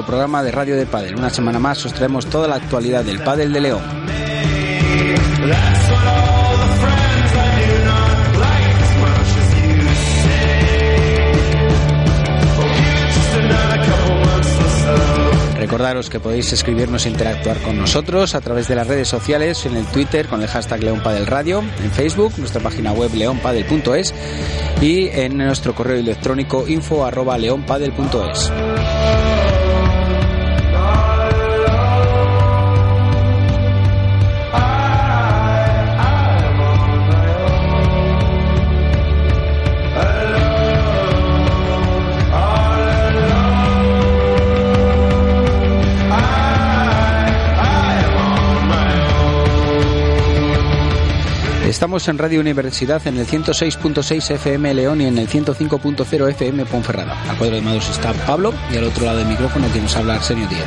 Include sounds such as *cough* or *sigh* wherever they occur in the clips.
vuestro programa de Radio de Padel. Una semana más os traemos toda la actualidad del Padel de León. Recordaros que podéis escribirnos e interactuar con nosotros a través de las redes sociales, en el Twitter con el hashtag León Radio, en Facebook, nuestra página web leonpadel.es y en nuestro correo electrónico info arroba leonpadel.es. Estamos en Radio Universidad en el 106.6 FM León y en el 105.0 FM Ponferrada. Al cuadro de manos está Pablo y al otro lado del micrófono quien nos habla Arsenio Díaz.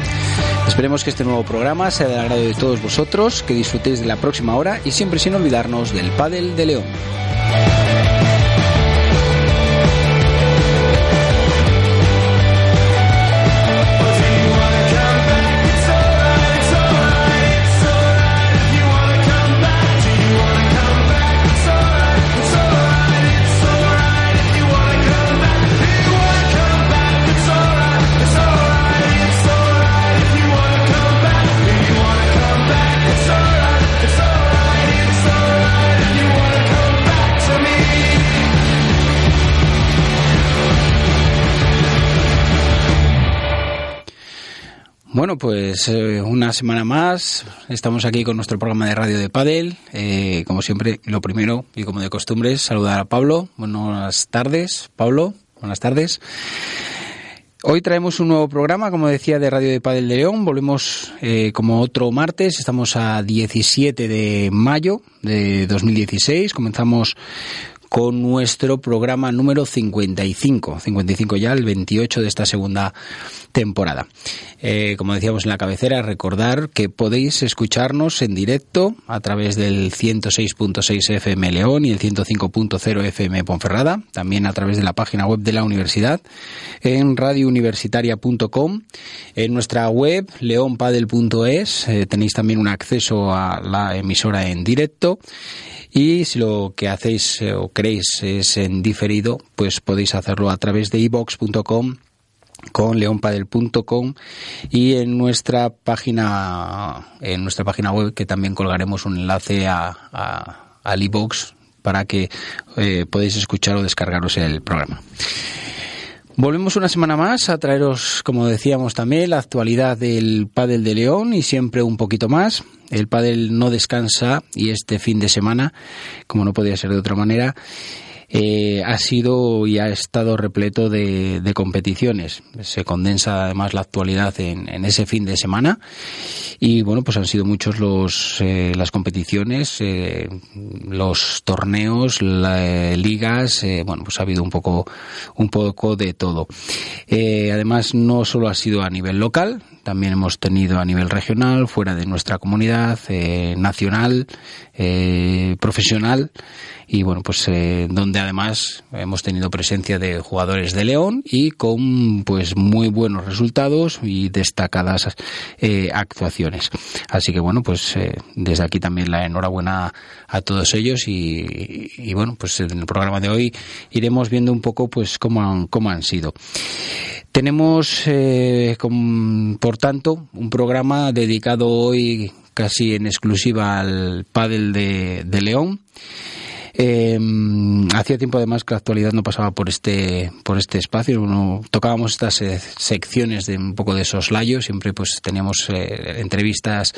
Esperemos que este nuevo programa sea del agrado de todos vosotros, que disfrutéis de la próxima hora y siempre sin olvidarnos del Padel de León. Bueno, pues eh, una semana más. Estamos aquí con nuestro programa de radio de Padel. Eh, como siempre, lo primero y como de costumbre saludar a Pablo. Buenas tardes, Pablo. Buenas tardes. Hoy traemos un nuevo programa, como decía, de Radio de Padel de León. Volvemos eh, como otro martes. Estamos a 17 de mayo de 2016. Comenzamos con nuestro programa número 55. 55 ya, el 28 de esta segunda temporada. Eh, como decíamos en la cabecera, recordar que podéis escucharnos en directo a través del 106.6 FM León y el 105.0 FM Ponferrada, también a través de la página web de la universidad, en radiouniversitaria.com, en nuestra web leonpadel.es, eh, tenéis también un acceso a la emisora en directo y si lo que hacéis eh, o queréis es en diferido, pues podéis hacerlo a través de ibox.com con leonpadel.com y en nuestra página en nuestra página web que también colgaremos un enlace a, a al iBox para que eh, podáis escuchar o descargaros el programa. Volvemos una semana más a traeros, como decíamos también, la actualidad del pádel de León y siempre un poquito más. El pádel no descansa y este fin de semana, como no podía ser de otra manera, eh, ha sido y ha estado repleto de, competiciones. Se condensa además la actualidad en, ese fin de semana y bueno, pues han sido muchos los eh, las competiciones, eh, los torneos, las ligas, bueno, pues ha habido un poco un poco de todo. Además, no solo ha sido a nivel local, también hemos tenido a nivel regional, fuera de nuestra comunidad, nacional, profesional y bueno, pues eh, donde además hemos tenido presencia de jugadores de León y con pues muy buenos resultados y destacadas eh, actuaciones. Así que bueno, pues eh, desde aquí también la enhorabuena a todos ellos y, y, bueno, pues en el programa de hoy iremos viendo un poco pues cómo han, cómo han sido. Tenemos, por tanto, un programa dedicado hoy casi en exclusiva al pádel de, de León. Eh, hacía tiempo además que la actualidad no pasaba por este por este espacio. Uno, tocábamos estas eh, secciones de un poco de soslayo, siempre pues teníamos eh, entrevistas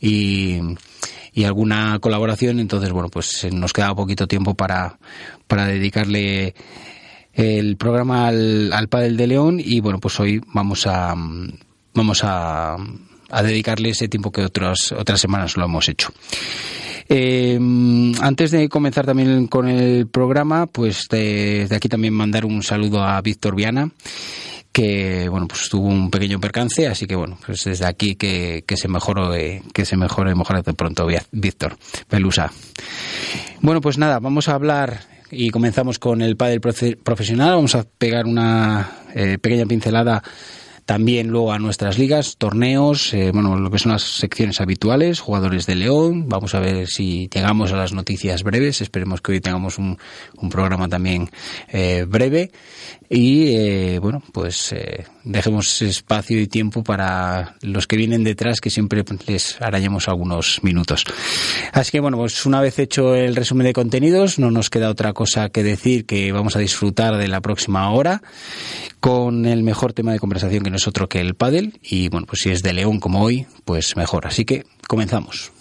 y, alguna colaboración. Entonces, bueno, pues eh, nos quedaba poquito tiempo para, para dedicarle el programa al, al Padel de León y bueno, pues hoy vamos a vamos a, a dedicarle ese tiempo que otras otras semanas lo hemos hecho. Eh, antes de comenzar también con el programa, pues desde aquí también mandar un saludo a Víctor Viana que bueno pues tuvo un pequeño percance así que bueno pues desde aquí que, que se mejore que se mejore mejor de pronto Víctor Pelusa bueno pues nada vamos a hablar y comenzamos con el padre profesional. Vamos a pegar una eh, pequeña pincelada también luego a nuestras ligas, torneos, eh, bueno, lo que son las secciones habituales, jugadores de León. Vamos a ver si llegamos a las noticias breves. Esperemos que hoy tengamos un, un programa también eh, breve. Y eh, bueno, pues eh, dejemos espacio y tiempo para los que vienen detrás, que siempre les arañemos algunos minutos. Así que bueno, pues una vez hecho el resumen de contenidos, no nos queda otra cosa que decir que vamos a disfrutar de la próxima hora con el mejor tema de conversación que nosotros que el pádel y bueno, pues si es de León como hoy, pues mejor. Así que comenzamos.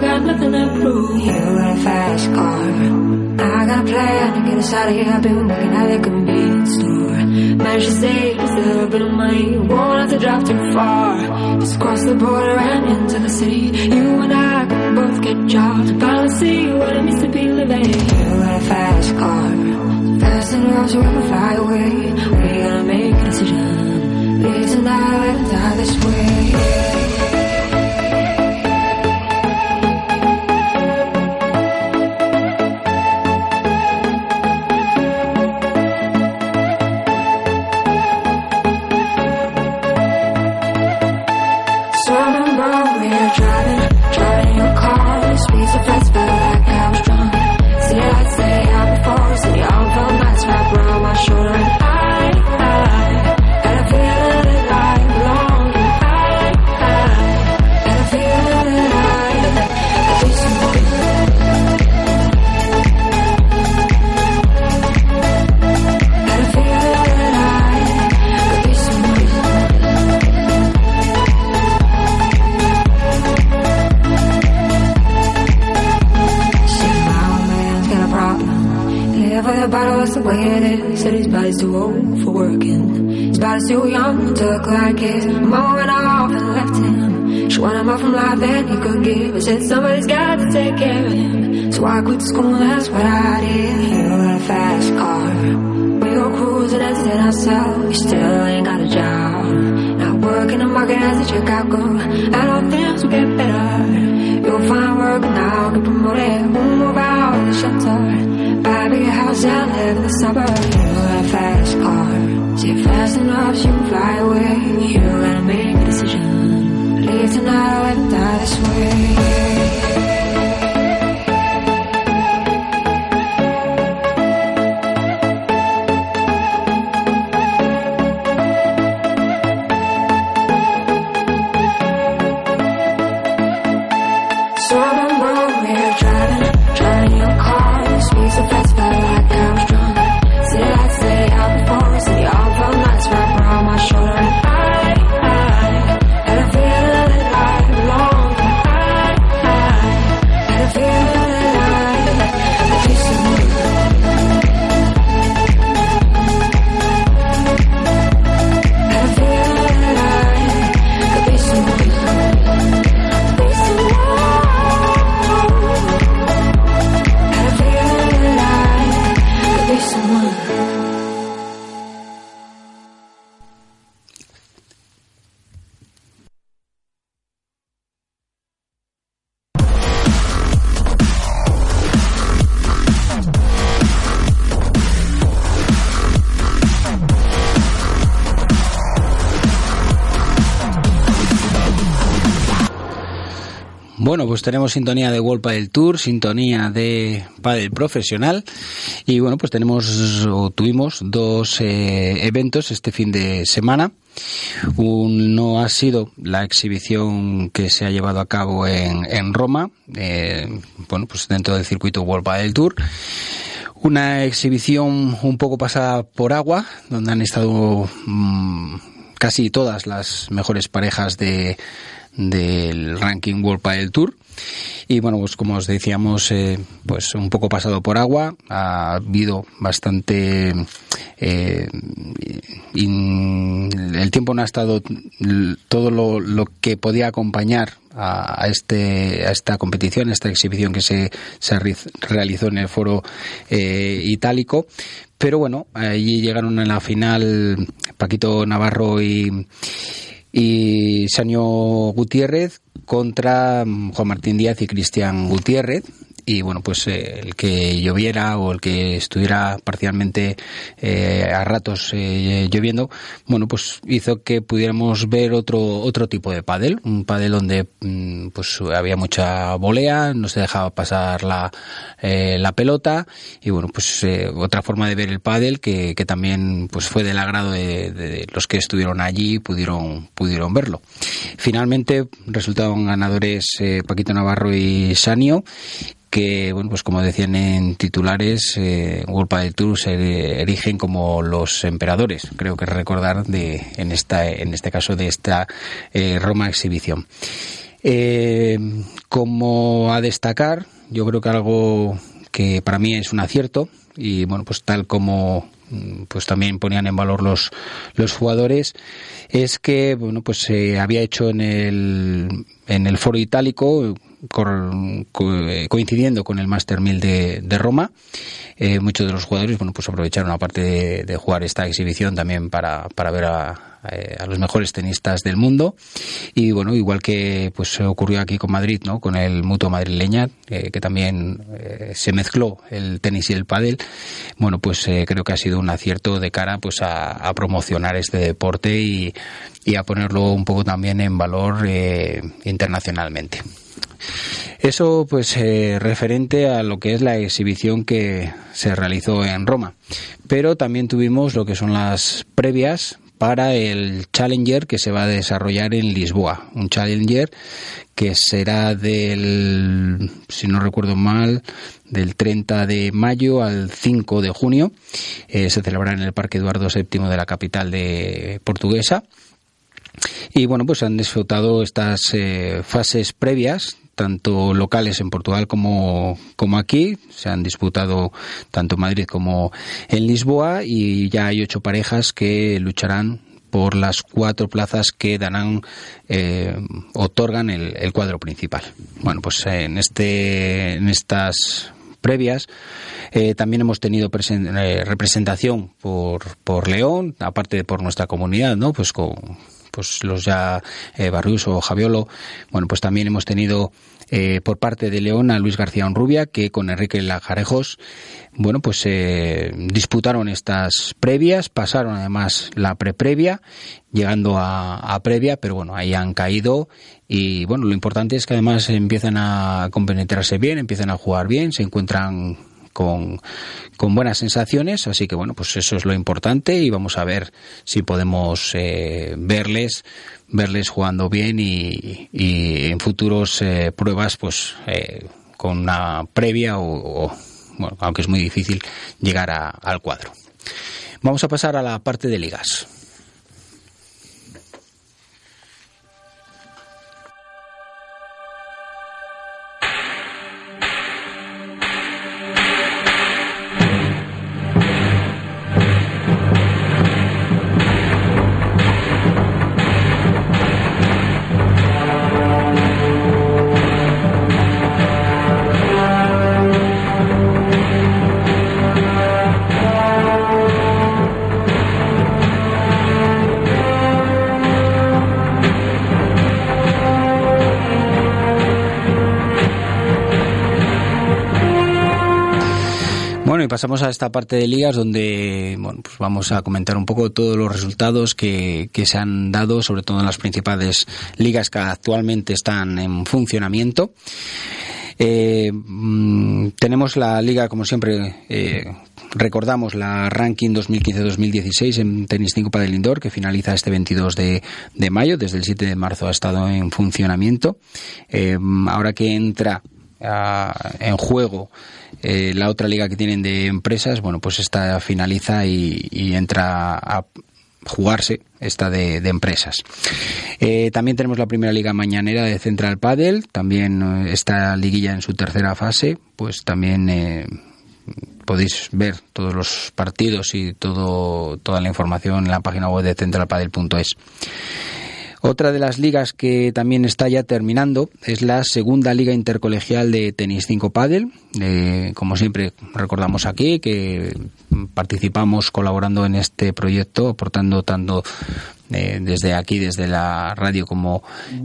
Got nothing to prove. You got a fast car. I got a plan to get us out of here. I've been working at the convenience store. Managed to save just a little bit of money. Won't have to drive too far. Just cross the border and into the city. You and I can both get jobs. Finally see what it means to be living. You got a fast car. Fast enough so we can fly away. We gotta make a decision. Live tonight, die this way. just an option. Fly away, you gotta make a decision. Leave tonight. Pues tenemos sintonía de World Padel Tour, sintonía de Padel Profesional y bueno, pues tenemos o tuvimos dos eh, eventos este fin de semana. Uno ha sido la exhibición que se ha llevado a cabo en, en Roma, eh, bueno, pues dentro del circuito World Padel Tour. Una exhibición un poco pasada por agua, donde han estado mm, casi todas las mejores parejas de del ranking World Padel Tour Y bueno, pues como os decíamos, eh, pues un poco pasado por agua, ha habido bastante... Eh, el tiempo no ha estado todo lo, que podía acompañar a, este a esta competición, a esta exhibición que se, se realizó en el foro eh, itálico, pero bueno, allí llegaron en la final Paquito Navarro y, y Sanio Gutiérrez contra Juan Martín Díaz y Cristian Gutiérrez y bueno pues eh, el que lloviera o el que estuviera parcialmente eh, a ratos eh, lloviendo bueno pues hizo que pudiéramos ver otro otro tipo de pádel un pádel donde mm, pues había mucha volea no se dejaba pasar la, la pelota y bueno pues otra forma de ver el pádel que, que también pues fue del agrado de, de, los que estuvieron allí pudieron pudieron verlo. Finalmente resultaron ganadores Paquito Navarro y Sanio que, bueno, pues como decían en titulares, eh, World del Tour se erigen como los emperadores, creo que recordar de, en esta, en este caso de esta eh, Roma exhibición. Eh, como a destacar, yo creo que algo que para mí es un acierto y bueno, pues tal como pues también ponían en valor los, los jugadores es que bueno pues se había hecho en el en el foro itálico coincidiendo con el Master 1000 de, Roma. Eh, muchos de los jugadores, bueno, pues aprovecharon aparte de, jugar esta exhibición también para, para ver a, a, los mejores tenistas del mundo. Y bueno, igual que pues ocurrió aquí con Madrid, ¿no? Con el Mutuo Madrileña, eh, que también se mezcló el tenis y el pádel. Bueno, pues creo que ha sido un acierto de cara pues a, a promocionar este deporte y, y, a ponerlo un poco también en valor internacionalmente. Eso, pues, eh, referente a lo que es la exhibición que se realizó en Roma. Pero también tuvimos lo que son las previas para el Challenger que se va a desarrollar en Lisboa. Un Challenger que será del, si no recuerdo mal, del 30 de mayo al 5 de junio. Eh, se celebrará en el Parque Eduardo VII de la capital de portuguesa. Y bueno, pues han disfrutado estas eh, fases previas tanto locales en Portugal como, como aquí. Se han disputado tanto en Madrid como en Lisboa y ya hay ocho parejas que lucharán por las cuatro plazas que darán, eh, otorgan el, cuadro principal. Bueno, pues en, este, en estas previas. Eh, también hemos tenido eh, representación por, por León, aparte de por nuestra comunidad, ¿no? Pues con pues los ya eh, o Javiolo. Bueno, pues también hemos tenido eh, por parte de León a Luis García Onrubia, que con Enrique Lajarejos, bueno, pues eh, disputaron estas previas, pasaron además la preprevia, llegando a, a, previa, pero bueno, ahí han caído. Y bueno, lo importante es que además empiezan a compenetrarse bien, empiezan a jugar bien, se encuentran con, con, buenas sensaciones, así que bueno, pues eso es lo importante y vamos a ver si podemos eh, verles verles jugando bien y, y en futuros eh, pruebas pues eh, con una previa o, bueno, aunque es muy difícil llegar a, al cuadro. Vamos a pasar a la parte de ligas. Pasamos a esta parte de ligas donde bueno, pues vamos a comentar un poco todos los resultados que, se han dado, sobre todo en las principales ligas que actualmente están en funcionamiento. Eh, mm, tenemos la liga, como siempre, eh, recordamos la ranking 2015-2016 en tenis 5 para el indoor que finaliza este 22 de, de, mayo. Desde el 7 de marzo ha estado en funcionamiento. Eh, ahora que entra en juego eh, la otra liga que tienen de empresas, bueno, pues esta finaliza y, entra a, jugarse esta de, empresas. Eh, también tenemos la primera liga mañanera de Central Padel, también eh, esta liguilla en su tercera fase, pues también eh, podéis ver todos los partidos y todo, toda la información en la página web de centralpadel.es. Otra de las ligas que también está ya terminando es la segunda liga intercolegial de tenis 5 Padel. como siempre recordamos aquí que participamos colaborando en este proyecto, aportando tanto eh, desde aquí, desde la radio como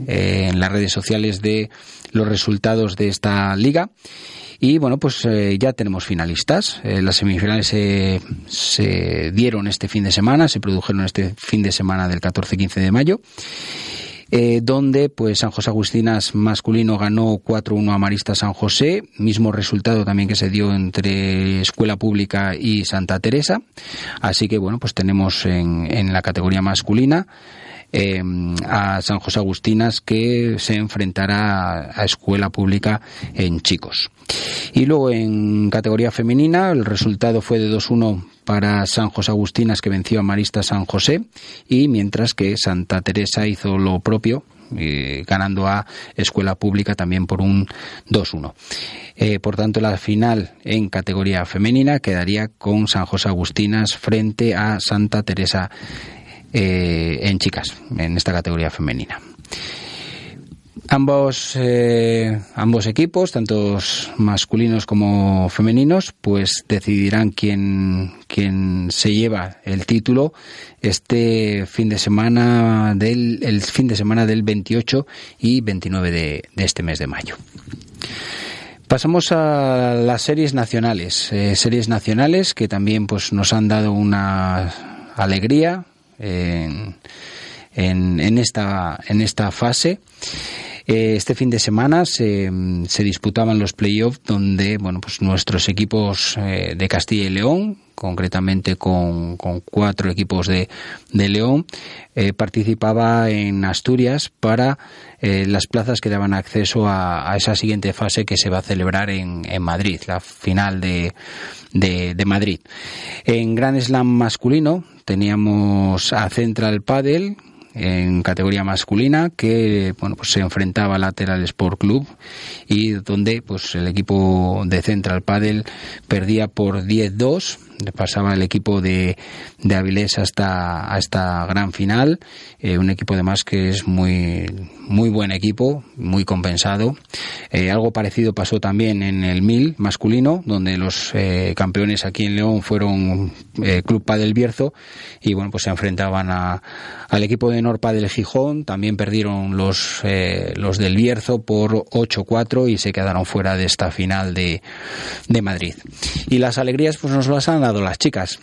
eh, en las redes sociales de los resultados de esta liga. Y bueno, pues eh, ya tenemos finalistas. Eh, las semifinales se, se dieron este fin de semana, se produjeron este fin de semana del 14-15 de mayo. Eh, donde pues San José Agustinas masculino ganó 4-1 a Marista San José, mismo resultado también que se dio entre Escuela Pública y Santa Teresa. Así que bueno, pues tenemos en, en la categoría masculina eh, a San José Agustinas que se enfrentará a Escuela Pública en chicos. Y luego en categoría femenina el resultado fue de 2-1 para San José Agustinas que venció a Marista San José y mientras que Santa Teresa hizo lo propio eh, ganando a Escuela Pública también por un 2-1. Eh, por tanto, la final en categoría femenina quedaría con San José Agustinas frente a Santa Teresa eh, en chicas, en esta categoría femenina. Ambos, eh, ambos equipos, tanto masculinos como femeninos, pues decidirán quién, quién se lleva el título este fin de semana del, el fin de semana del 28 y 29 de, este mes de mayo. Pasamos a las series nacionales, eh, series nacionales que también pues nos han dado una alegría, en, en, esta, en esta fase. Eh, este fin de semana se, se disputaban los playoffs donde bueno pues nuestros equipos eh, de Castilla y León concretamente con, cuatro equipos de, León eh, participaba en Asturias para las plazas que daban acceso a, esa siguiente fase que se va a celebrar en, en Madrid la final de, de, de Madrid. En Gran Slam masculino teníamos a Central Padel en categoría masculina que bueno pues se enfrentaba Lateral Sport Club y donde pues el equipo de Central Padel perdía por 10-2 pasaba el equipo de, de Avilés hasta a esta gran final. Eh, un equipo además que es muy muy buen equipo muy compensado. Eh, algo parecido pasó también en el 1000 masculino donde los eh, campeones aquí en León fueron Club Padel Bierzo y bueno pues se enfrentaban a, al equipo de Norpa del Gijón. También perdieron los, eh, los del Bierzo por 8-4 y se quedaron fuera de esta final de, de Madrid. Y las alegrías pues nos las han dado las chicas.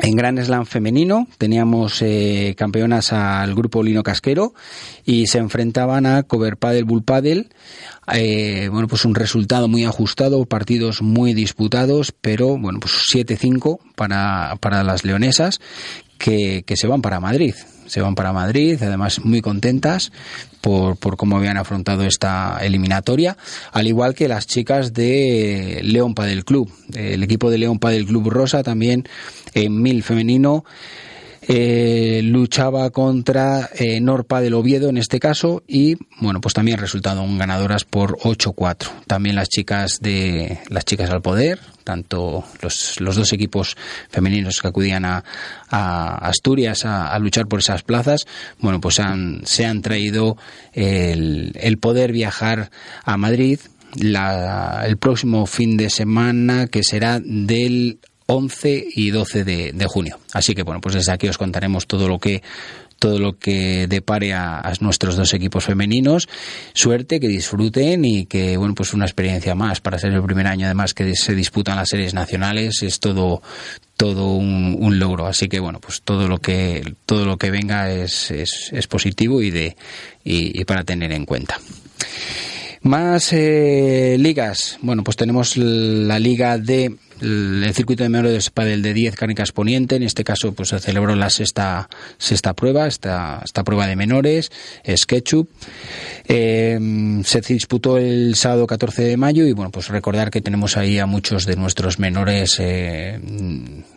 En Gran Slam femenino teníamos eh, campeonas al grupo Lino Casquero y se enfrentaban a Cover Padel Bull Padel. Eh, bueno, pues un resultado muy ajustado, partidos muy disputados, pero bueno, pues 7-5 para, para las leonesas que, que se van para Madrid se van para Madrid, además muy contentas por, por cómo habían afrontado esta eliminatoria, al igual que las chicas de León Padel Club. El equipo de León Padel Club Rosa también en mil femenino eh, luchaba contra eh, Norpa del Oviedo en este caso y bueno pues también resultaron ganadoras por 8-4 también las chicas de las chicas al poder tanto los, los dos equipos femeninos que acudían a, Asturias a, luchar por esas plazas bueno pues han, se han traído el, el poder viajar a Madrid la, el próximo fin de semana que será del 11 y 12 de, junio. Así que bueno, pues desde aquí os contaremos todo lo que todo lo que depare a, nuestros dos equipos femeninos. Suerte, que disfruten y que, bueno, pues una experiencia más para ser el primer año además que se disputan las series nacionales. Es todo, todo un, logro. Así que, bueno, pues todo lo que, todo lo que venga es, es, positivo y de, y, y para tener en cuenta. Más eh, ligas. Bueno, pues tenemos la liga de el, circuito de menores de Padel de 10 Cánicas Poniente, en este caso pues se celebró la sexta, sexta prueba, esta, esta prueba de menores, SketchUp. Eh, se disputó el sábado 14 de mayo y bueno, pues recordar que tenemos ahí a muchos de nuestros menores eh,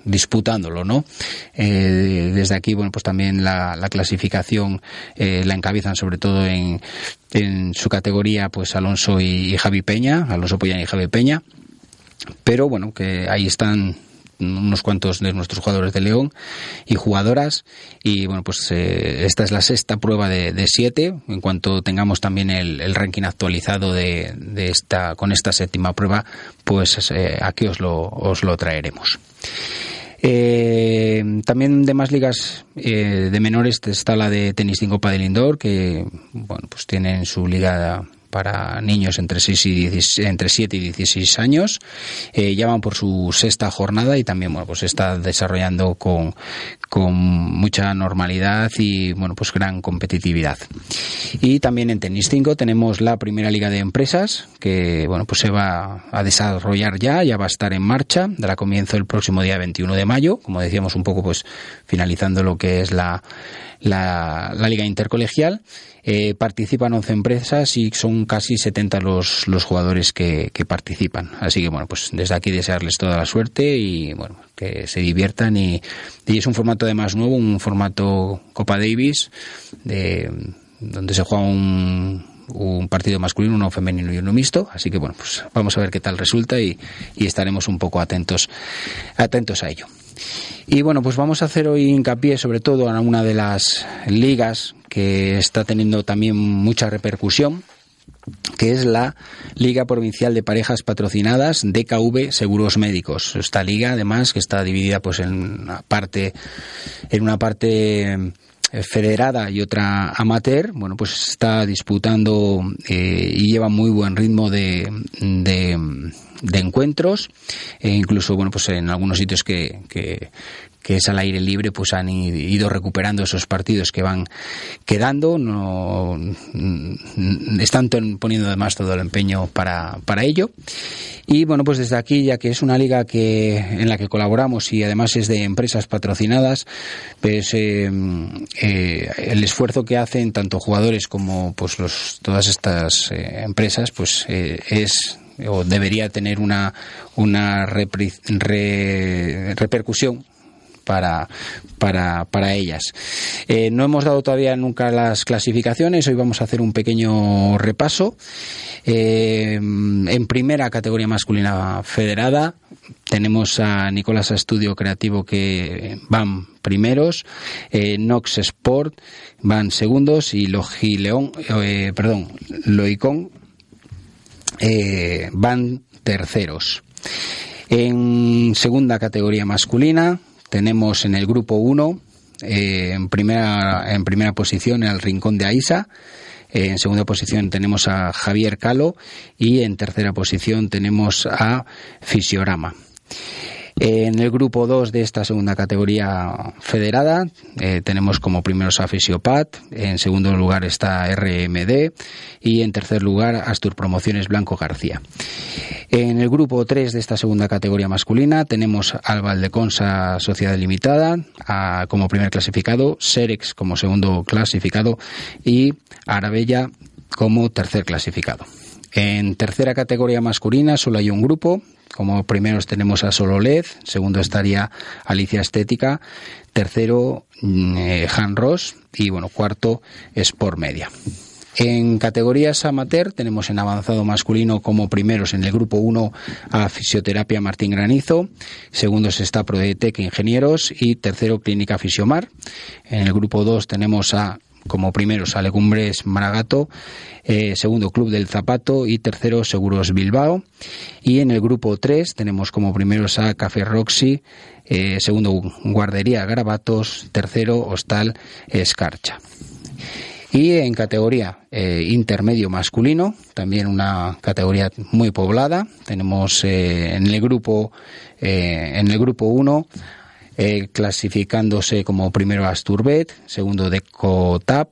disputándolo, ¿no? Eh, desde aquí, bueno, pues también la, clasificación la encabezan sobre todo en, en su categoría pues Alonso y, y Javi Peña, Alonso Pollán y Javi Peña pero bueno, que ahí están unos cuantos de nuestros jugadores de León y jugadoras. Y bueno pues eh, esta es la sexta prueba de, siete. En cuanto tengamos también el, ranking actualizado de, esta con esta séptima prueba pues eh, aquí os lo, os lo traeremos. Eh, también de más ligas de menores está la de tenis 5 del indoor que bueno pues tienen su liga para niños entre, 6 y entre 7 y 16 años. Eh, ya van por su sexta jornada y también bueno, pues está desarrollando con, con mucha normalidad y bueno, pues gran competitividad. Y también en Tenis 5 tenemos la primera liga de empresas que bueno, pues se va a desarrollar ya, ya va a estar en marcha, dará comienzo el próximo día 21 de mayo, como decíamos un poco pues finalizando lo que es la la, liga intercolegial. Eh, participan 11 empresas y son casi 70 los, los jugadores que, que, participan. Así que bueno, pues desde aquí desearles toda la suerte y bueno, que se diviertan y, y es un formato además nuevo, un formato Copa Davis de, donde se juega un, un partido masculino, uno femenino y uno mixto. Así que bueno, pues vamos a ver qué tal resulta y, y estaremos un poco atentos, atentos a ello. Y bueno, pues vamos a hacer hoy hincapié sobre todo en una de las ligas que está teniendo también mucha repercusión, que es la Liga Provincial de Parejas Patrocinadas DKV Seguros Médicos. Esta liga, además, que está dividida pues en una parte, en una parte federada y otra amateur, bueno, pues está disputando eh, y lleva muy buen ritmo de, de de encuentros, e incluso bueno pues en algunos sitios que, que, es al aire libre, pues han ido recuperando esos partidos que van quedando, no están poniendo además todo el empeño para, para ello. Y bueno, pues desde aquí, ya que es una liga que en la que colaboramos y además es de empresas patrocinadas, pues eh, eh, el esfuerzo que hacen tanto jugadores como pues los todas estas eh, empresas, pues es o debería tener una, una repercusión para, para, para ellas. Eh, no hemos dado todavía nunca las clasificaciones, hoy vamos a hacer un pequeño repaso. Eh, en primera categoría masculina federada tenemos a Nicolás Estudio Creativo que van primeros, eh, Nox Sport van segundos y Logi León, perdón, Loicón eh, van terceros. En segunda categoría masculina tenemos en el grupo 1 eh, en, primera, en primera posición el Rincón de Aisa. en segunda posición tenemos a Javier Calo y en tercera posición tenemos a Fisiorama. En el grupo 2 de esta segunda categoría federada eh, tenemos como primeros a Fisiopat, en segundo lugar está RMD y en tercer lugar Astur Promociones Blanco García. En el grupo 3 de esta segunda categoría masculina tenemos al Valdeconsa Sociedad Limitada como primer clasificado, Serex como segundo clasificado y Arabella como tercer clasificado. En tercera categoría masculina solo hay un grupo, como primeros tenemos a Solo LED, segundo estaría Alicia Estética, tercero mm, eh, Han Ross y bueno, cuarto Sport Media. En categorías amateur tenemos en avanzado masculino como primeros en el grupo 1 a Fisioterapia Martín Granizo, segundos está Prodetec Ingenieros y tercero Clínica Fisiomar. En el grupo 2 tenemos a como primeros a Legumbres Maragato, eh, segundo Club del Zapato y tercero Seguros Bilbao. Y en el grupo 3 tenemos como primeros a Café Roxy, eh, segundo Guardería Garabatos, tercero Hostal Escarcha. Y en categoría eh, intermedio masculino, también una categoría muy poblada, tenemos en el grupo en el grupo 1 eh, clasificándose como primero Asturbet, segundo de Cotap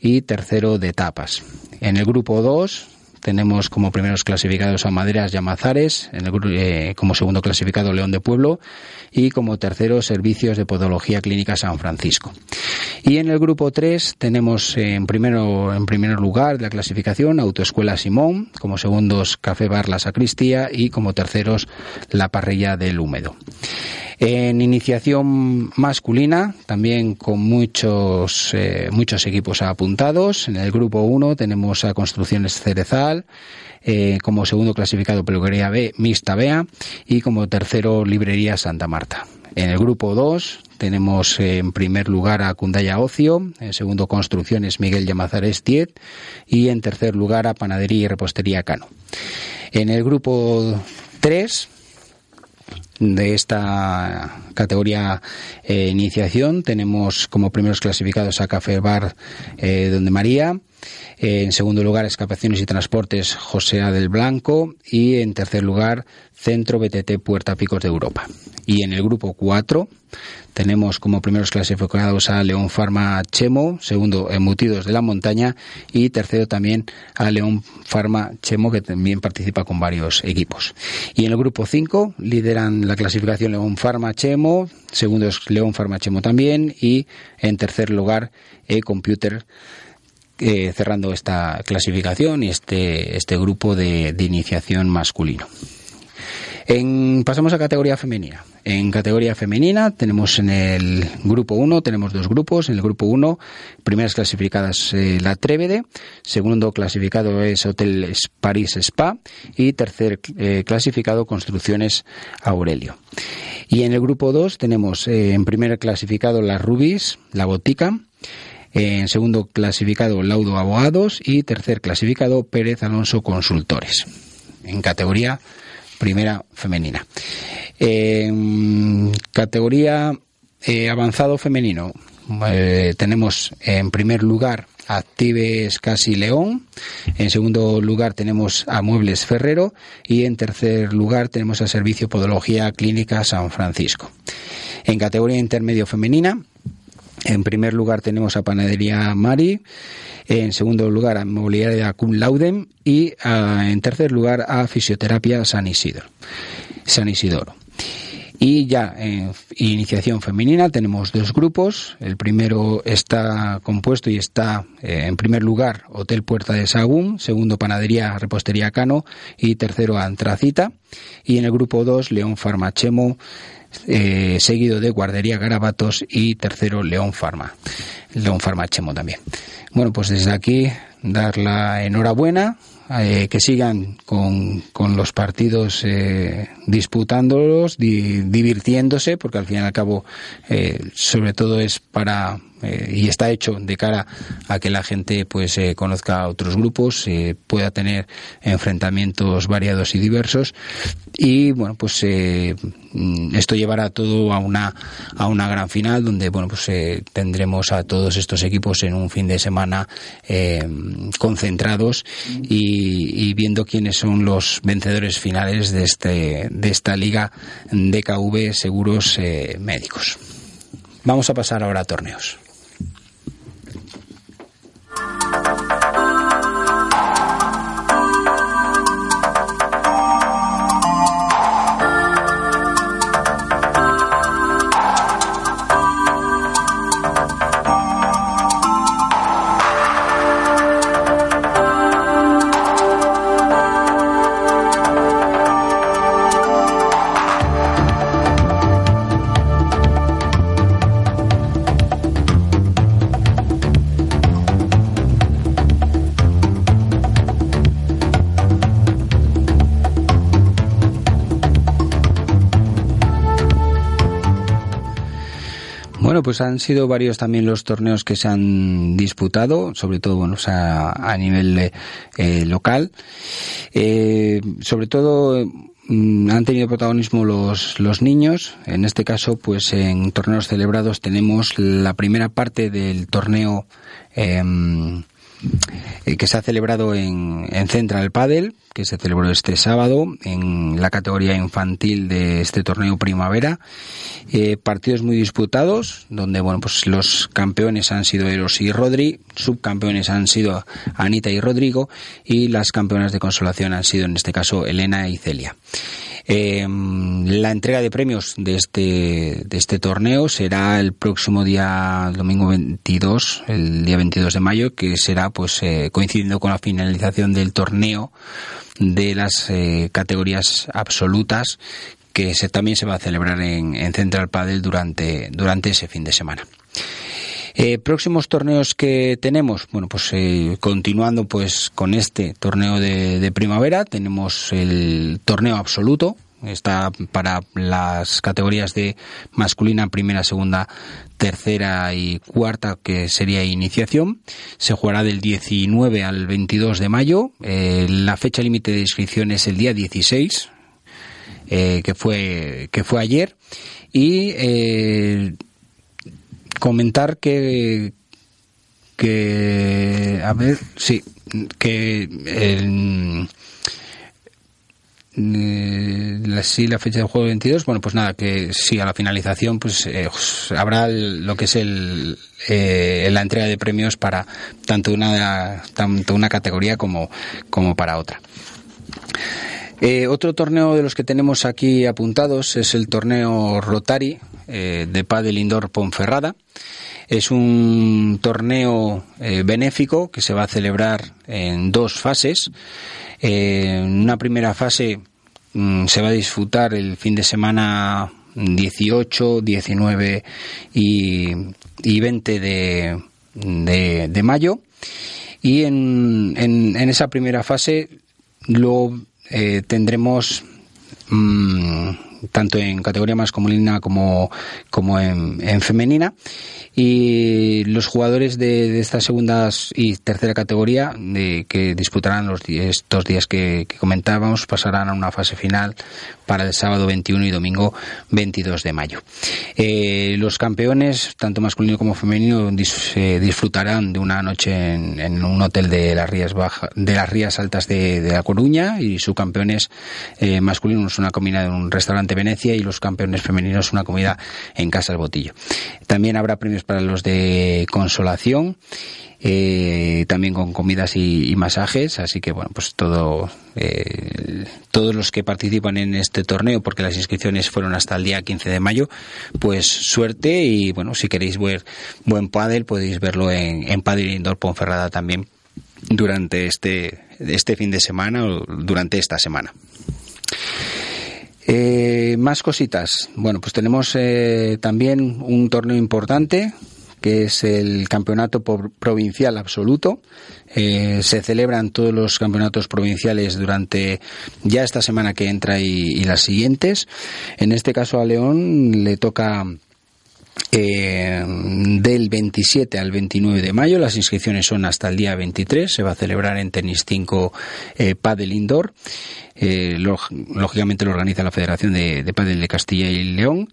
y tercero de Tapas. En el grupo 2 tenemos como primeros clasificados a Maderas y Amazares, en el, eh, como segundo clasificado León de Pueblo y como tercero Servicios de Podología Clínica San Francisco. Y en el grupo 3 tenemos en, primero, en primer lugar la clasificación Autoescuela Simón, como segundos Café Bar La Sacristía y como terceros La Parrilla del Húmedo. En iniciación masculina, también con muchos, eh, muchos equipos apuntados. En el grupo 1 tenemos a Construcciones Cerezal, eh, como segundo clasificado Peluquería B, Mixta Bea, y como tercero Librería Santa Marta. En el grupo 2 tenemos en primer lugar a Cundaya Ocio, en segundo Construcciones Miguel Llamazares Tiet y en tercer lugar a Panadería y Repostería Cano. En el grupo 3 de esta categoría eh, iniciación. Tenemos como primeros clasificados a Café Bar eh, Donde María, en segundo lugar Escapaciones y Transportes José A. del Blanco y en tercer lugar Centro BTT Puerta Picos de Europa. Y en el grupo 4 tenemos como primeros clasificados a León Farma Chemo, segundo Embutidos de la Montaña y tercero también a León Farma Chemo que también participa con varios equipos. Y en el grupo 5 lideran la clasificación León Farma Chemo, segundo es León Farma Chemo también y en tercer lugar E-Computer eh, cerrando esta clasificación y este, este grupo de iniciación masculino pasamos a categoría femenina. En categoría femenina tenemos en el grupo 1, tenemos dos grupos. En el grupo 1, primeras clasificadas eh, la Trévede, segundo clasificado es Hotel Paris Spa y tercer eh, clasificado Construcciones Aurelio. Y en el grupo 2 tenemos en primer clasificado las Rubis, la Botica, en segundo clasificado Laudo Abogados y tercer clasificado Pérez Alonso Consultores. En categoría primera femenina. En categoría eh, avanzado femenino eh, tenemos en primer lugar Actives Casi León, en segundo lugar tenemos a Muebles Ferrero y en tercer lugar tenemos a Servicio Podología Clínica San Francisco. En categoría intermedio femenina, en primer lugar tenemos a Panadería Mari, en segundo lugar a Mobiliaria Cum Laudem y en tercer lugar a Fisioterapia San Isidro. San Isidoro. Y ya en iniciación femenina tenemos dos grupos. El primero está compuesto y está eh, en primer lugar Hotel Puerta de Sagún, segundo Panadería Repostería Cano y tercero Antracita. Y en el grupo 2 León Farmachemo, eh, seguido de Guardería Garabatos y tercero León Farma. León Farmachemo también. Bueno, pues desde aquí dar la enhorabuena, eh, que sigan con, con los partidos eh, disputándolos, divirtiéndose, porque al fin y al cabo, sobre todo es para eh, y está hecho de cara a que la gente pues eh, conozca a otros grupos, eh, pueda tener enfrentamientos variados y diversos y bueno pues mm, esto llevará todo a una a una gran final donde bueno pues tendremos a todos estos equipos en un fin de semana concentrados y, y, viendo quiénes son los vencedores finales de este de esta liga DKV Seguros Médicos. Vamos a pasar ahora a torneos. Pues han sido varios también los torneos que se han disputado, sobre todo bueno, a, nivel eh, local. Eh, sobre todo mm, han tenido protagonismo los, los niños. En este caso, pues en torneos celebrados tenemos la primera parte del torneo em, eh, que se ha celebrado en, en Central Padel, que se celebró este sábado en la categoría infantil de este torneo primavera. Eh, partidos muy disputados, donde bueno pues los campeones han sido Eros y Rodri, subcampeones han sido Anita y Rodrigo, y las campeonas de consolación han sido en este caso Elena y Celia. Eh, la entrega de premios de este, de este torneo será el próximo día domingo 22, el día 22 de mayo, que será pues eh, coincidiendo con la finalización del torneo de las eh, categorías absolutas que se, también se va a celebrar en, en Central Padel durante, durante ese fin de semana. Eh, próximos torneos que tenemos, bueno, pues eh, continuando pues con este torneo de, primavera, tenemos el torneo absoluto, está para las categorías de masculina, primera, segunda, tercera y cuarta, que sería iniciación. Se jugará del 19 al 22 de mayo. Eh, la fecha límite de inscripción es el día 16, eh, que fue que fue ayer y eh, comentar que que a ver sí que el la, sí la fecha del juego 22 bueno pues nada que sí a la finalización pues eh, habrá lo que es el eh, la entrega de premios para tanto una tanto una categoría como como para otra eh, otro torneo de los que tenemos aquí apuntados es el torneo Rotary eh, de Padel Indoor Ponferrada. Es un torneo eh, benéfico que se va a celebrar en dos fases. En una primera fase mm, se va a disfrutar el fin de semana 18, 19 y, y 20 de, de, de, mayo. Y en, en, en esa primera fase lo eh, tendremos mmm, tanto en categoría masculina como, como en, en femenina y los jugadores de, de estas segundas y tercera categoría de, que disputarán los estos días que, comentábamos pasarán a una fase final para el sábado 21 y domingo 22 de mayo. Eh, los campeones, tanto masculino como femenino, dis, eh, disfrutarán de una noche en, un hotel de las Rías Baja, de las Rías Altas de, La Coruña y su campeones eh, masculinos una comida en un restaurante Venecia y los campeones femeninos una comida en Casa del Botillo. También habrá premios para los de consolación, eh, también con comidas y, masajes, así que bueno, pues todo, eh, todos los que participan en este torneo, porque las inscripciones fueron hasta el día 15 de mayo, pues suerte y bueno, si queréis ver buen pádel podéis verlo en, en Indoor Ponferrada también durante este, este fin de semana o durante esta semana. Eh, más cositas. Bueno, pues tenemos eh, también un torneo importante que es el campeonato provincial absoluto. Eh, se celebran todos los campeonatos provinciales durante ya esta semana que entra y, y las siguientes. En este caso a León le toca eh, del 27 al 29 de mayo. Las inscripciones son hasta el día 23. Se va a celebrar en Tenis 5 eh, Padel Indoor. Eh, lógicamente lo organiza la Federación de, de Padel de Castilla y León.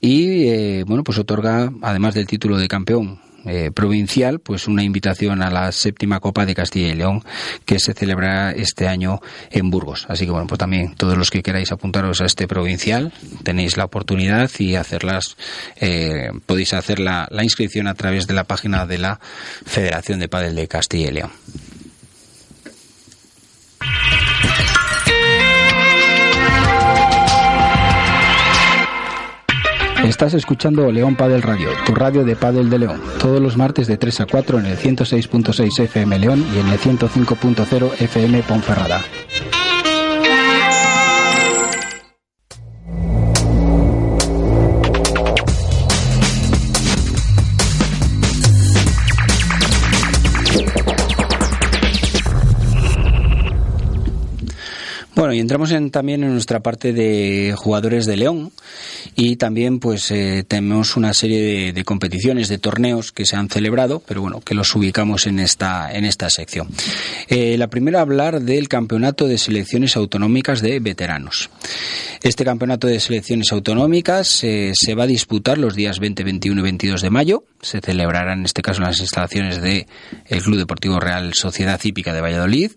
Y eh, bueno, pues otorga, además del título de campeón eh, provincial, pues una invitación a la séptima Copa de Castilla y León que se celebrará este año en Burgos. Así que bueno, pues también todos los que queráis apuntaros a este provincial tenéis la oportunidad y hacerlas, eh, podéis hacer la, la inscripción a través de la página de la Federación de Padel de Castilla y León. Estás escuchando León Padel Radio, tu radio de Padel de León, todos los martes de 3 a 4 en el 106.6 FM León y en el 105.0 FM Ponferrada. Y entramos en, también en nuestra parte de jugadores de León y también pues eh, tenemos una serie de, competiciones, de torneos que se han celebrado, pero bueno, que los ubicamos en esta, en esta sección. Eh, la primera hablar del campeonato de selecciones autonómicas de veteranos. Este campeonato de selecciones autonómicas eh, se va a disputar los días 20, 21 y 22 de mayo. Se celebrará en este caso en las instalaciones del Club Deportivo Real Sociedad Hípica de Valladolid.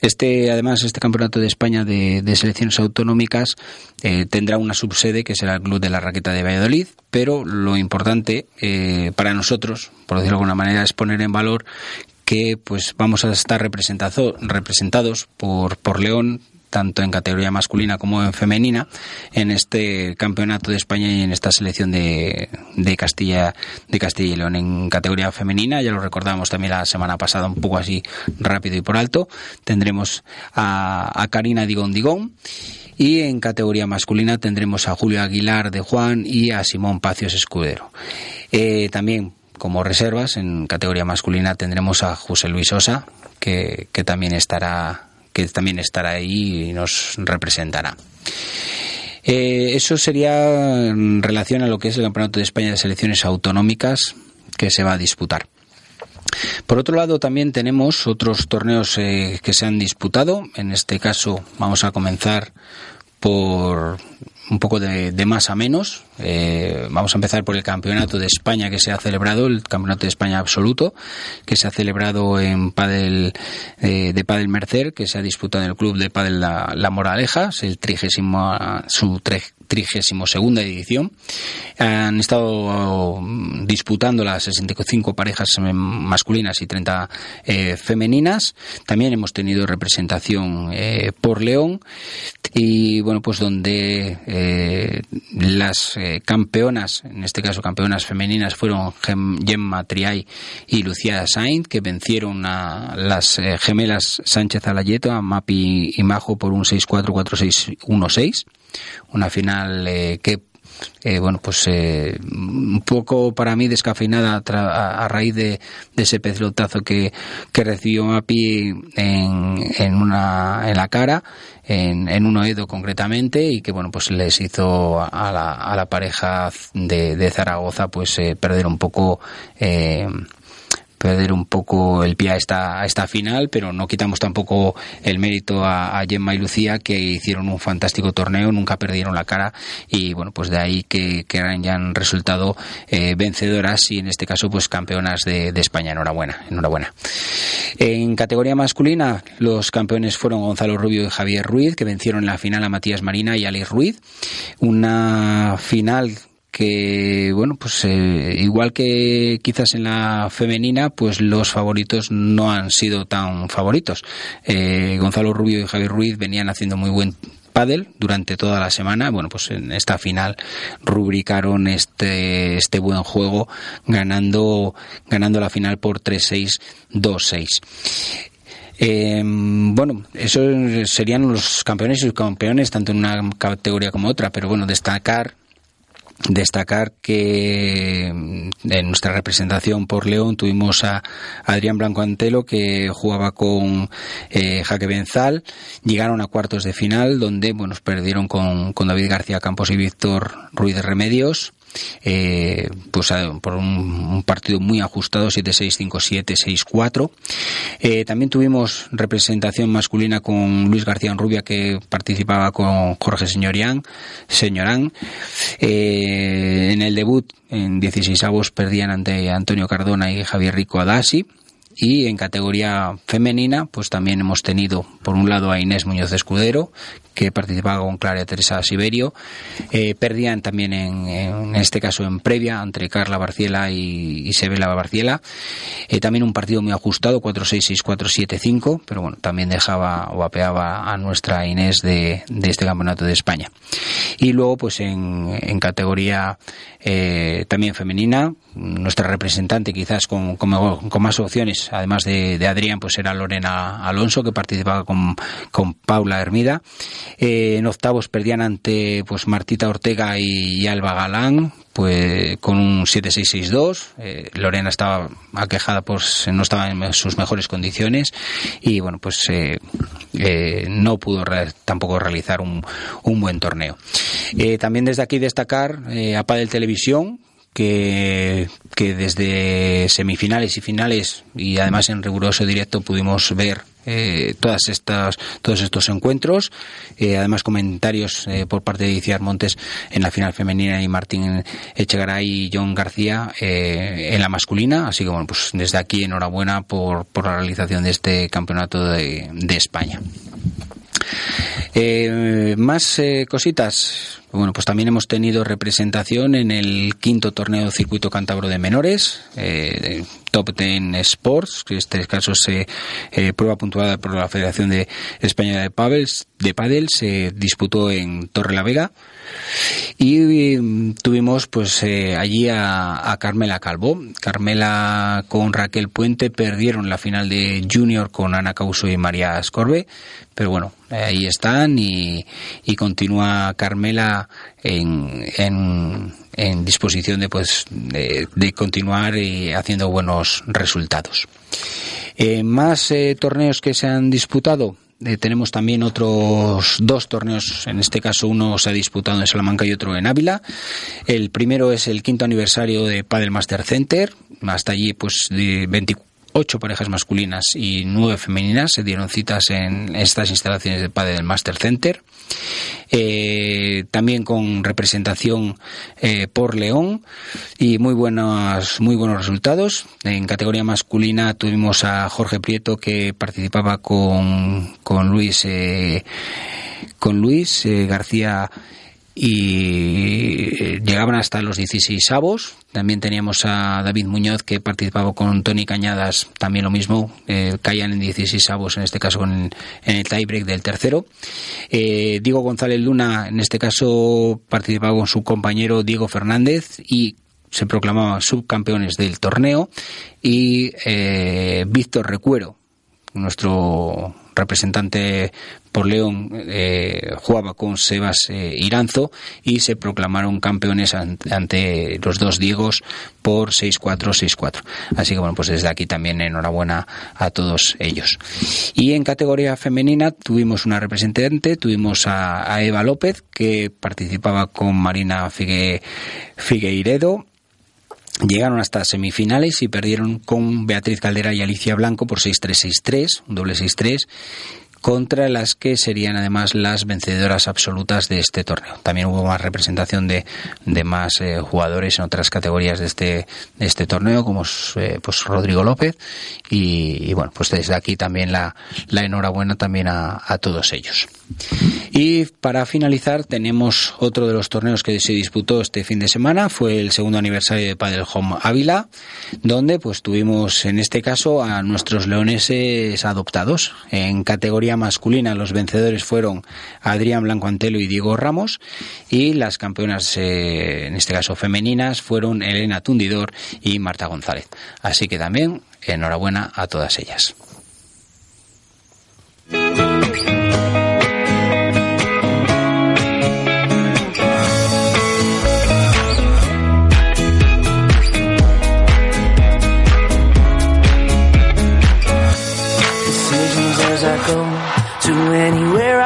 Este, además, este campeonato de España de, selecciones autonómicas eh, tendrá una subsede que será el Club de la Raqueta de Valladolid, pero lo importante eh, para nosotros, por decirlo de alguna manera, es poner en valor que pues vamos a estar representados por, por León, tanto en categoría masculina como en femenina, en este campeonato de España y en esta selección de, de Castilla de Castilla y León. En categoría femenina, ya lo recordamos también la semana pasada, un poco así rápido y por alto, tendremos a, Karina Digón Digón. Y en categoría masculina tendremos a Julio Aguilar de Juan y a Simón Pacios Escudero. Eh, también como reservas en categoría masculina tendremos a José Luis Sosa, que también estará que también estará ahí y nos representará. Eh, eso sería en relación a lo que es el Campeonato de España de Selecciones Autonómicas que se va a disputar. Por otro lado, también tenemos otros torneos eh, que se han disputado. En este caso, vamos a comenzar por un poco de, más a menos. Eh, vamos a empezar por el Campeonato de España que se ha celebrado, el Campeonato de España absoluto, que se ha celebrado en Padel, eh, de Padel Mercer, que se ha disputado en el Club de Padel La, Moraleja, es el trigésimo, su trigésimo segunda edición. Han estado disputando las 65 parejas masculinas y 30 eh, femeninas. También hemos tenido representación por León y bueno, pues donde eh, las eh, campeonas, en este caso campeonas femeninas, fueron Gemma Triay y Lucía Sainz, que vencieron a las eh, gemelas Sánchez Alayeto, a Mapi y Majo por un 6-4-4-6-1-6. Una final que eh, bueno, pues eh, un poco para mí descafeinada a, raíz de, ese pelotazo que, que recibió Mapi en, en, una, en la cara, en, en un oído concretamente, y que bueno, pues les hizo a la, a la pareja de, de Zaragoza pues eh, perder un poco perder un poco el pie a esta, a esta final, pero no quitamos tampoco el mérito a, a, Gemma y Lucía que hicieron un fantástico torneo, nunca perdieron la cara y bueno, pues de ahí que, que hayan resultado eh, vencedoras y en este caso pues campeonas de, de, España. Enhorabuena, enhorabuena. En categoría masculina, los campeones fueron Gonzalo Rubio y Javier Ruiz, que vencieron en la final a Matías Marina y Alex Ruiz. Una final que bueno pues eh, igual que quizás en la femenina pues los favoritos no han sido tan favoritos. Eh, Gonzalo Rubio y Javier Ruiz venían haciendo muy buen pádel durante toda la semana. Bueno pues en esta final rubricaron este este buen juego ganando ganando la final por 3-6 2-6 eh, bueno, esos serían los campeones y los campeones, tanto en una categoría como otra, pero bueno, destacar destacar que en nuestra representación por León tuvimos a Adrián Blanco Antelo que jugaba con eh, Jaque Benzal. Llegaron a cuartos de final donde bueno perdieron con, con David García Campos y Víctor Ruiz de Remedios eh, pues por un, partido muy ajustado 7-6, 5-7, 6-4. Eh, también tuvimos representación masculina con Luis García Rubia que participaba con Jorge Señorián, Señorán. Eh, en el debut en 16 avos perdían ante Antonio Cardona y Javier Rico Adasi y en categoría femenina pues también hemos tenido por un lado a Inés Muñoz de Escudero que participaba con Clara Teresa Siberio eh, perdían también en, este caso en previa entre Carla Barciela y Isabela Barciela. Eh, también un partido muy ajustado 4-6, 6-4, 7-5 pero bueno también dejaba o apeaba a nuestra Inés de, de este campeonato de España. Y luego pues en, en categoría eh, también femenina nuestra representante quizás con, con más opciones además de, Adrián, pues era Lorena Alonso, que participaba con, con Paula Hermida. Eh, en octavos perdían ante pues Martita Ortega y, Alba Galán, pues con un 7-6-6-2. Eh, Lorena estaba aquejada, pues no estaba en sus mejores condiciones y bueno, pues eh, no pudo tampoco realizar un, un buen torneo. también desde aquí destacar a Padel Televisión, que, que, desde semifinales y finales y además en riguroso directo pudimos ver eh, todas estas, todos estos encuentros. Eh, además, comentarios eh, por parte de Iciar Montes en la final femenina y Martín Echegaray y John García en la masculina. Así que, bueno, pues desde aquí enhorabuena por, por la realización de este campeonato de, de España. Más cositas. Bueno, pues también hemos tenido representación en el quinto torneo circuito cántabro de menores, eh, Top Ten Sports, que en este caso se eh, prueba puntuada por la Federación de España de Padels, de Padel, se disputó en Torre la Vega y mm, tuvimos pues eh, allí a, Carmela Calvo. Carmela con Raquel Puente perdieron la final de Junior con Ana Causo y María Escorbe, pero bueno, ahí están y, continúa Carmela en, en, en disposición de, pues, de, continuar y haciendo buenos resultados. Eh, más eh, torneos que se han disputado. Eh, tenemos también otros dos torneos, en este caso uno se ha disputado en Salamanca y otro en Ávila. El primero es el quinto aniversario de Padel Master Center. Hasta allí, pues, de 24 ocho parejas masculinas y nueve femeninas se dieron citas en estas instalaciones de padre del Master Center. Eh, también con representación eh, por León y muy buenos, muy buenos resultados. En categoría masculina tuvimos a Jorge Prieto que participaba con, con Luis, eh, con Luis García y eh, llegaban hasta los 16 avos. También teníamos a David Muñoz que participaba con Tony Cañadas, también lo mismo, eh, caían en 16 avos, en este caso con en el tiebreak del tercero. Eh, Diego González Luna, en este caso, participaba con su compañero Diego Fernández y se proclamaban subcampeones del torneo. Y Víctor Recuero, nuestro representante por León eh, jugaba con Sebas eh, Iranzo y se proclamaron campeones ante, los dos Diegos por 6-4, 6-4. Así que bueno, pues desde aquí también enhorabuena a todos ellos. Y en categoría femenina tuvimos una representante, tuvimos a, Eva López que participaba con Marina Figue, Figueiredo Llegaron hasta semifinales y perdieron con Beatriz Caldera y Alicia Blanco por 6-3-6-3, un doble 6-3, contra las que serían además las vencedoras absolutas de este torneo. También hubo más representación de, de más eh, jugadores en otras categorías de este, de este torneo, como eh, pues Rodrigo López, y, bueno, pues desde aquí también la, la enhorabuena también a, a, todos ellos. Y para finalizar tenemos otro de los torneos que se disputó este fin de semana, fue el segundo aniversario de Padel Home Ávila, donde pues tuvimos en este caso a nuestros leoneses adoptados en categoría masculina los vencedores fueron Adrián Blanco Antelo y Diego Ramos y las campeonas, eh, en este caso femeninas, fueron Elena Tundidor y Marta González. Así que también enhorabuena a todas ellas.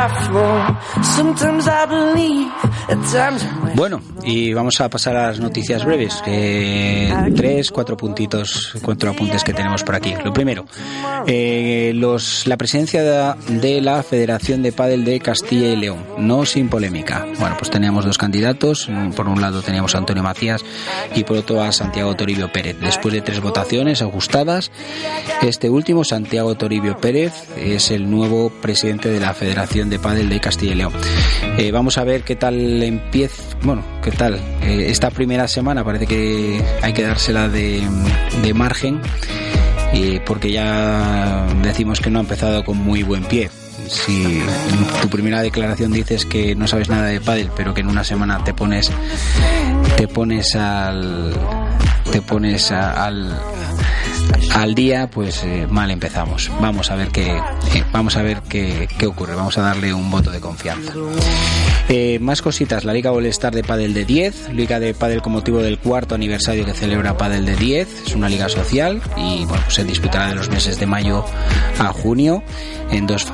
my floor Bueno, y vamos a pasar a las noticias breves. tres, cuatro puntitos, cuatro apuntes que tenemos por aquí. Lo primero, eh, la presencia de, la Federación de Padel de Castilla y León, no sin polémica. Bueno, pues teníamos dos candidatos. Por un lado teníamos a Antonio Macías y por otro a Santiago Toribio Pérez. Después de tres votaciones ajustadas, este último, Santiago Toribio Pérez, es el nuevo presidente de la Federación de Padel de Castilla y León. Eh, vamos a ver qué tal empieza, bueno, qué tal. Eh, esta primera semana parece que hay que dársela de, de margen, y porque ya decimos que no ha empezado con muy buen pie. Si tu primera declaración dices que no sabes nada de pádel, pero que en una semana te pones te pones al te pones al al día, pues eh, mal empezamos. Vamos a ver qué, eh, vamos a ver qué, qué, ocurre. Vamos a darle un voto de confianza. Eh, más cositas. La Liga All Star de Padel de 10, Liga de Padel con motivo del cuarto aniversario que celebra Padel de 10. Es una liga social y bueno, pues se disputará de los meses de mayo a junio en dos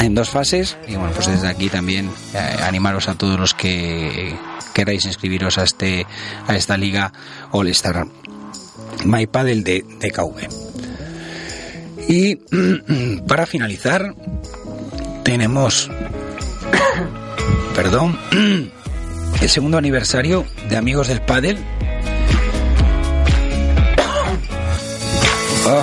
en dos fases y bueno pues desde aquí también animaros a todos los que queráis inscribiros a este a esta liga All Star MyPadel de, de KV. Y *clears throat* para finalizar, tenemos, *coughs* perdón, *clears throat* el segundo aniversario de Amigos del Padel. Oh.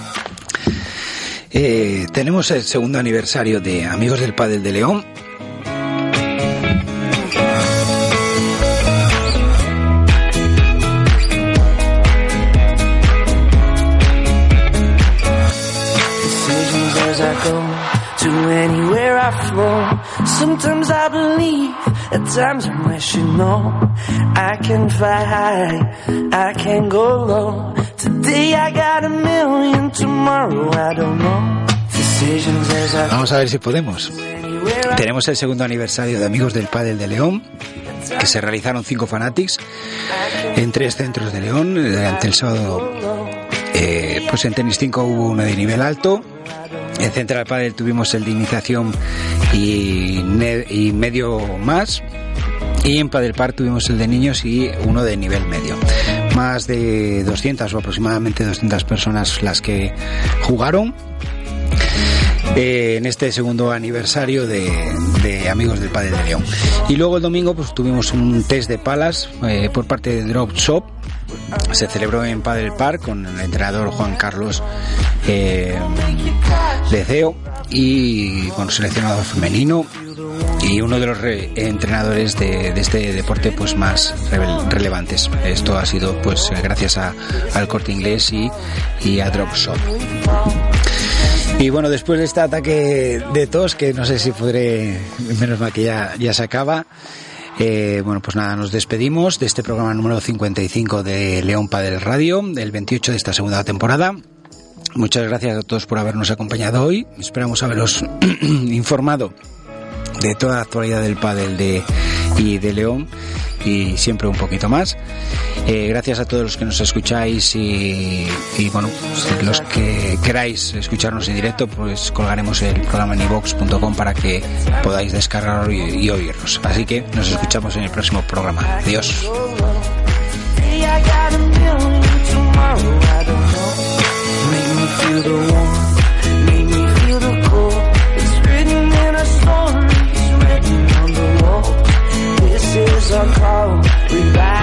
eh, tenemos el segundo aniversario de Amigos del Padel de León Sometimes I believe, at times I wish you know. I can fly high, I can go low. Vamos a ver si podemos. Tenemos el segundo aniversario de Amigos del Padel de León, que se realizaron cinco fanatics en tres centros de León. Durante el sábado, eh, pues en Tenis 5 hubo uno de nivel alto, en Central Padel tuvimos el de iniciación y, y medio más. Y en Padel Park tuvimos el de niños y uno de nivel medio. Más de 200 o aproximadamente 200 personas las que jugaron eh, en este segundo aniversario de, Amigos del Padre de León. Y luego el domingo pues tuvimos un test de palas eh, por parte de Drop Shop. Se celebró en Padre Park con el entrenador Juan Carlos eh, Leceo y bueno, seleccionado femenino y uno de los entrenadores de, este deporte pues más relevantes. Esto ha sido pues gracias a, al corte inglés y, y a Drop Shop. Y bueno, después de este ataque de tos, que no sé si podré, menos mal que ya, ya se acaba, eh, bueno, pues nada, nos despedimos de este programa número 55 de León Padre Radio, del 28 de esta segunda temporada. Muchas gracias a todos por habernos acompañado hoy. Esperamos haberos *clears throat* informado de toda la actualidad del pádel de, y de León y siempre un poquito más. Eh, gracias a todos los que nos escucháis y, bueno, los que queráis escucharnos en directo, pues colgaremos el programa en ivox.com para que podáis descargarlo y, oírnos. Así que nos escuchamos en el próximo programa. Adiós. a cold back.